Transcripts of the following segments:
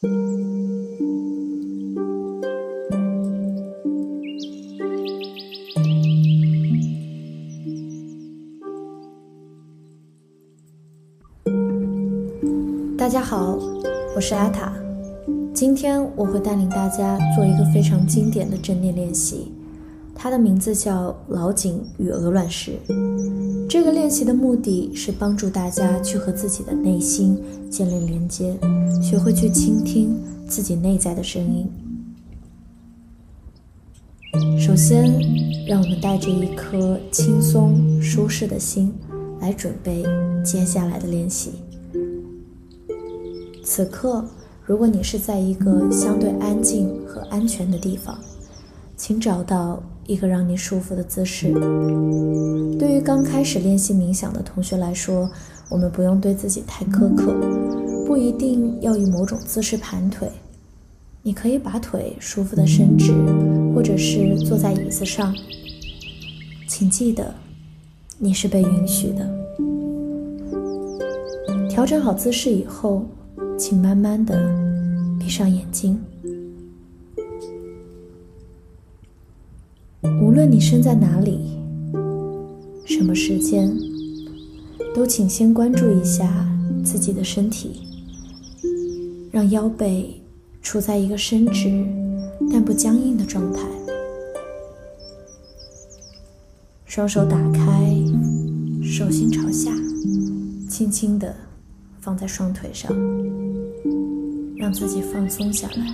大家好，我是阿塔。今天我会带领大家做一个非常经典的正念练习，它的名字叫老井与鹅卵石。这个练习的目的是帮助大家去和自己的内心建立连接，学会去倾听自己内在的声音。首先，让我们带着一颗轻松舒适的心来准备接下来的练习。此刻，如果你是在一个相对安静和安全的地方，请找到一个让你舒服的姿势。对于刚开始练习冥想的同学来说，我们不用对自己太苛刻，不一定要以某种姿势盘腿。你可以把腿舒服的伸直，或者是坐在椅子上。请记得，你是被允许的。调整好姿势以后。请慢慢的闭上眼睛。无论你身在哪里，什么时间，都请先关注一下自己的身体，让腰背处在一个伸直但不僵硬的状态。双手打开，手心朝下，轻轻的放在双腿上。让自己放松下来，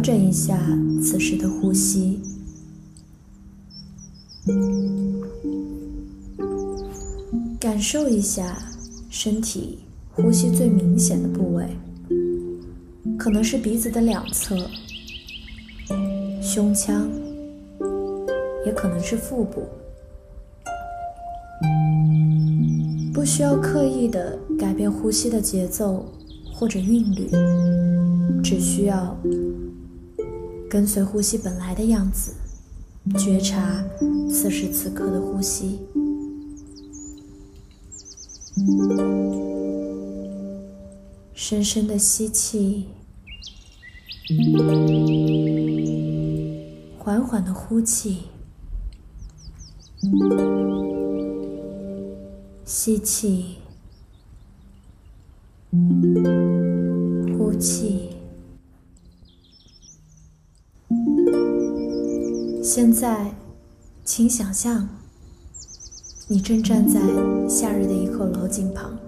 调整一下此时的呼吸，感受一下身体呼吸最明显的部位。可能是鼻子的两侧、胸腔，也可能是腹部。不需要刻意的改变呼吸的节奏或者韵律，只需要跟随呼吸本来的样子，觉察此时此刻的呼吸。深深的吸气。缓缓的呼气，吸气，呼气。现在，请想象，你正站在夏日的一口老井旁。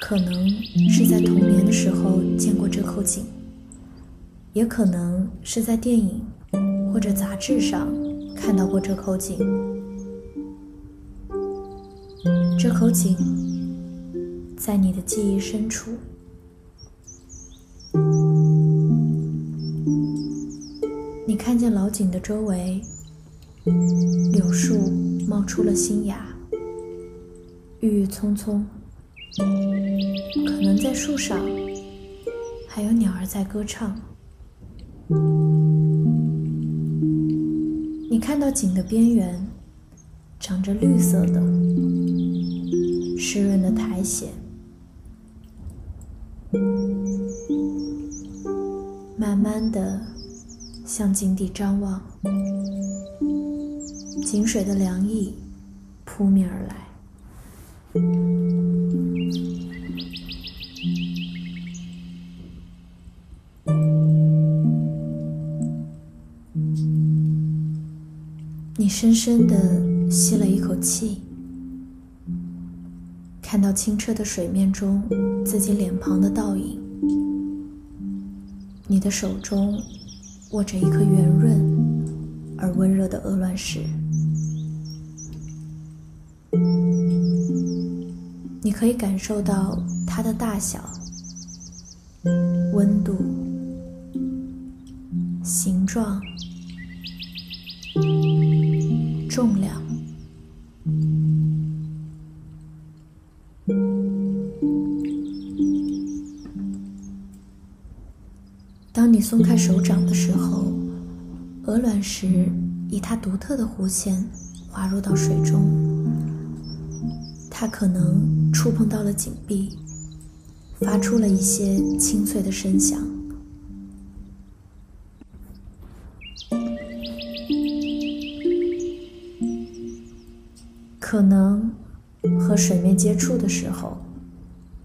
可能是在童年的时候见过这口井，也可能是在电影或者杂志上看到过这口井。这口井在你的记忆深处，看见老井的周围，柳树冒出了新芽，郁郁葱葱。可能在树上，还有鸟儿在歌唱。你看到井的边缘，长着绿色的、湿润的苔藓。慢慢的向井底张望，井水的凉意扑面而来。你深深的吸了一口气，看到清澈的水面中自己脸庞的倒影。你的手中握着一颗圆润而温热的鹅卵石，你可以感受到它的大小、温度、形状。重量。手掌的时候，鹅卵石以它独特的弧线滑入到水中，它可能触碰到了井壁，发出了一些清脆的声响。可能和水面接触的时候，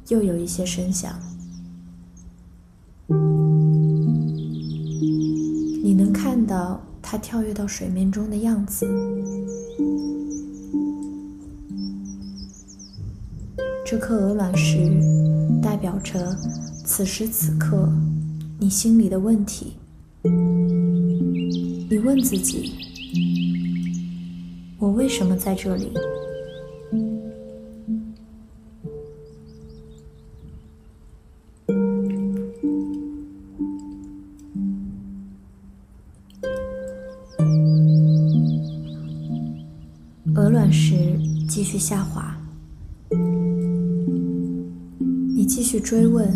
又有一些声响。到它跳跃到水面中的样子。这颗鹅卵石代表着此时此刻你心里的问题。你问自己：我为什么在这里？下滑，你继续追问，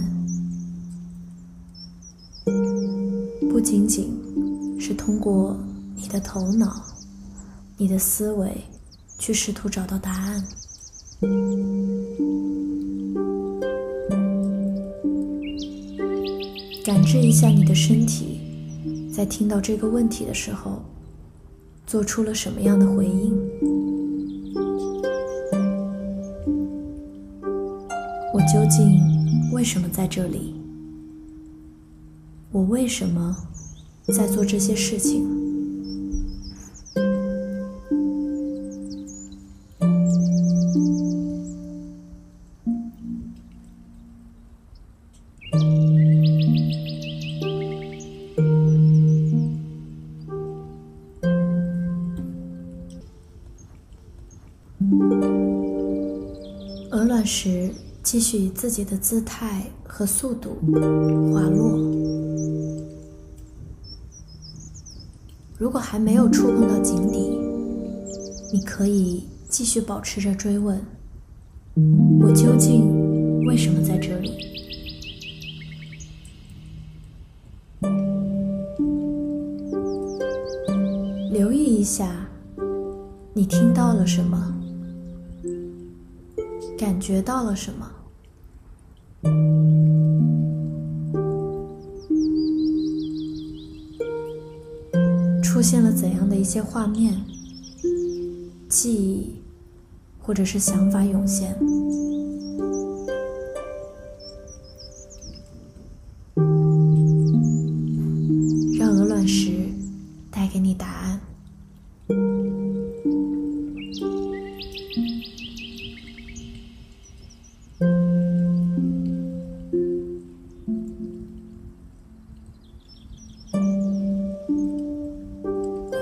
不仅仅是通过你的头脑、你的思维去试图找到答案，感知一下你的身体，在听到这个问题的时候，做出了什么样的回应。究竟为什么在这里？我为什么在做这些事情？鹅卵石。继续以自己的姿态和速度滑落。如果还没有触碰到井底，你可以继续保持着追问：我究竟为什么在这里？留意一下，你听到了什么？感觉到了什么？出现了怎样的一些画面、记忆，或者是想法涌现？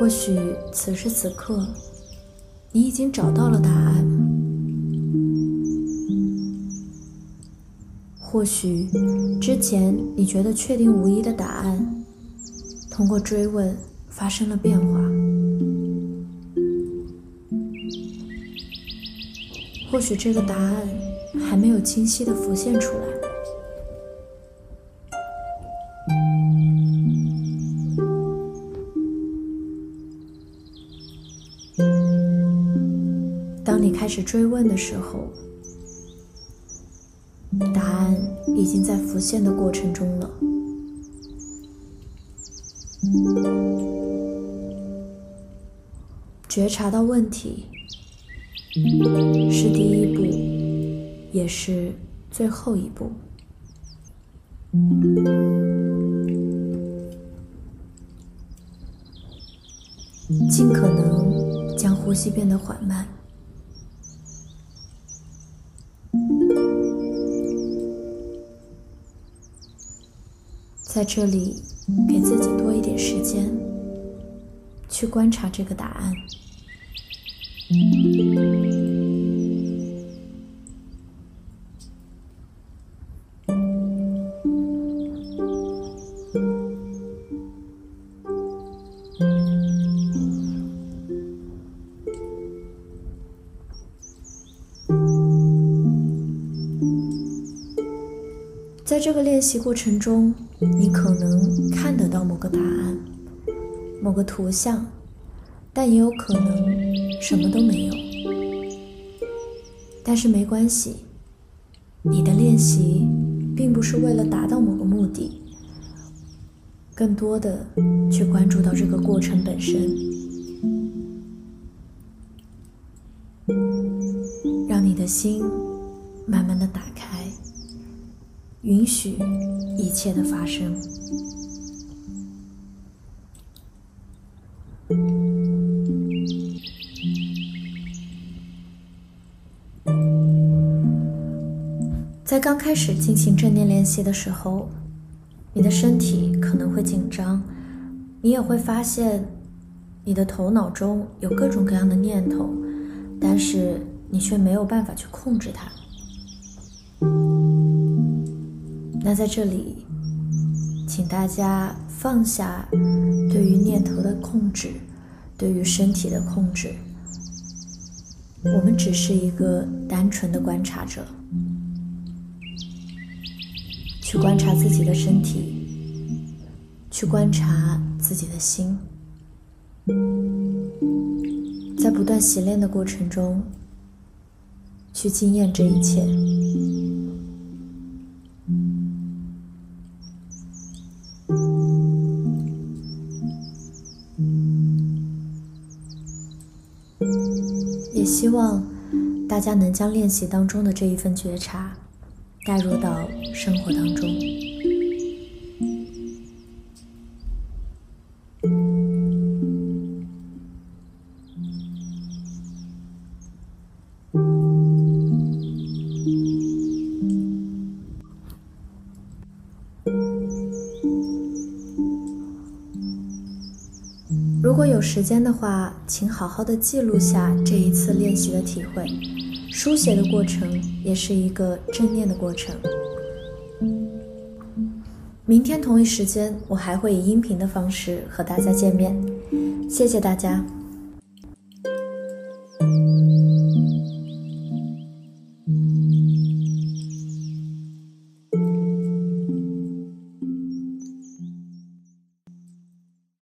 或许此时此刻，你已经找到了答案；或许之前你觉得确定无疑的答案，通过追问发生了变化；或许这个答案还没有清晰的浮现出来。始追问的时候，答案已经在浮现的过程中了。觉察到问题是第一步，也是最后一步。尽可能将呼吸变得缓慢。在这里，给自己多一点时间，去观察这个答案。在这个练习过程中，你可能看得到某个答案、某个图像，但也有可能什么都没有。但是没关系，你的练习并不是为了达到某个目的，更多的去关注到这个过程本身，让你的心慢慢的打开。允许一切的发生。在刚开始进行正念练习的时候，你的身体可能会紧张，你也会发现你的头脑中有各种各样的念头，但是你却没有办法去控制它。那在这里，请大家放下对于念头的控制，对于身体的控制。我们只是一个单纯的观察者，去观察自己的身体，去观察自己的心，在不断习练的过程中，去经验这一切。希望大家能将练习当中的这一份觉察带入到生活当中。时间的话，请好好的记录下这一次练习的体会。书写的过程也是一个正念的过程。明天同一时间，我还会以音频的方式和大家见面。谢谢大家。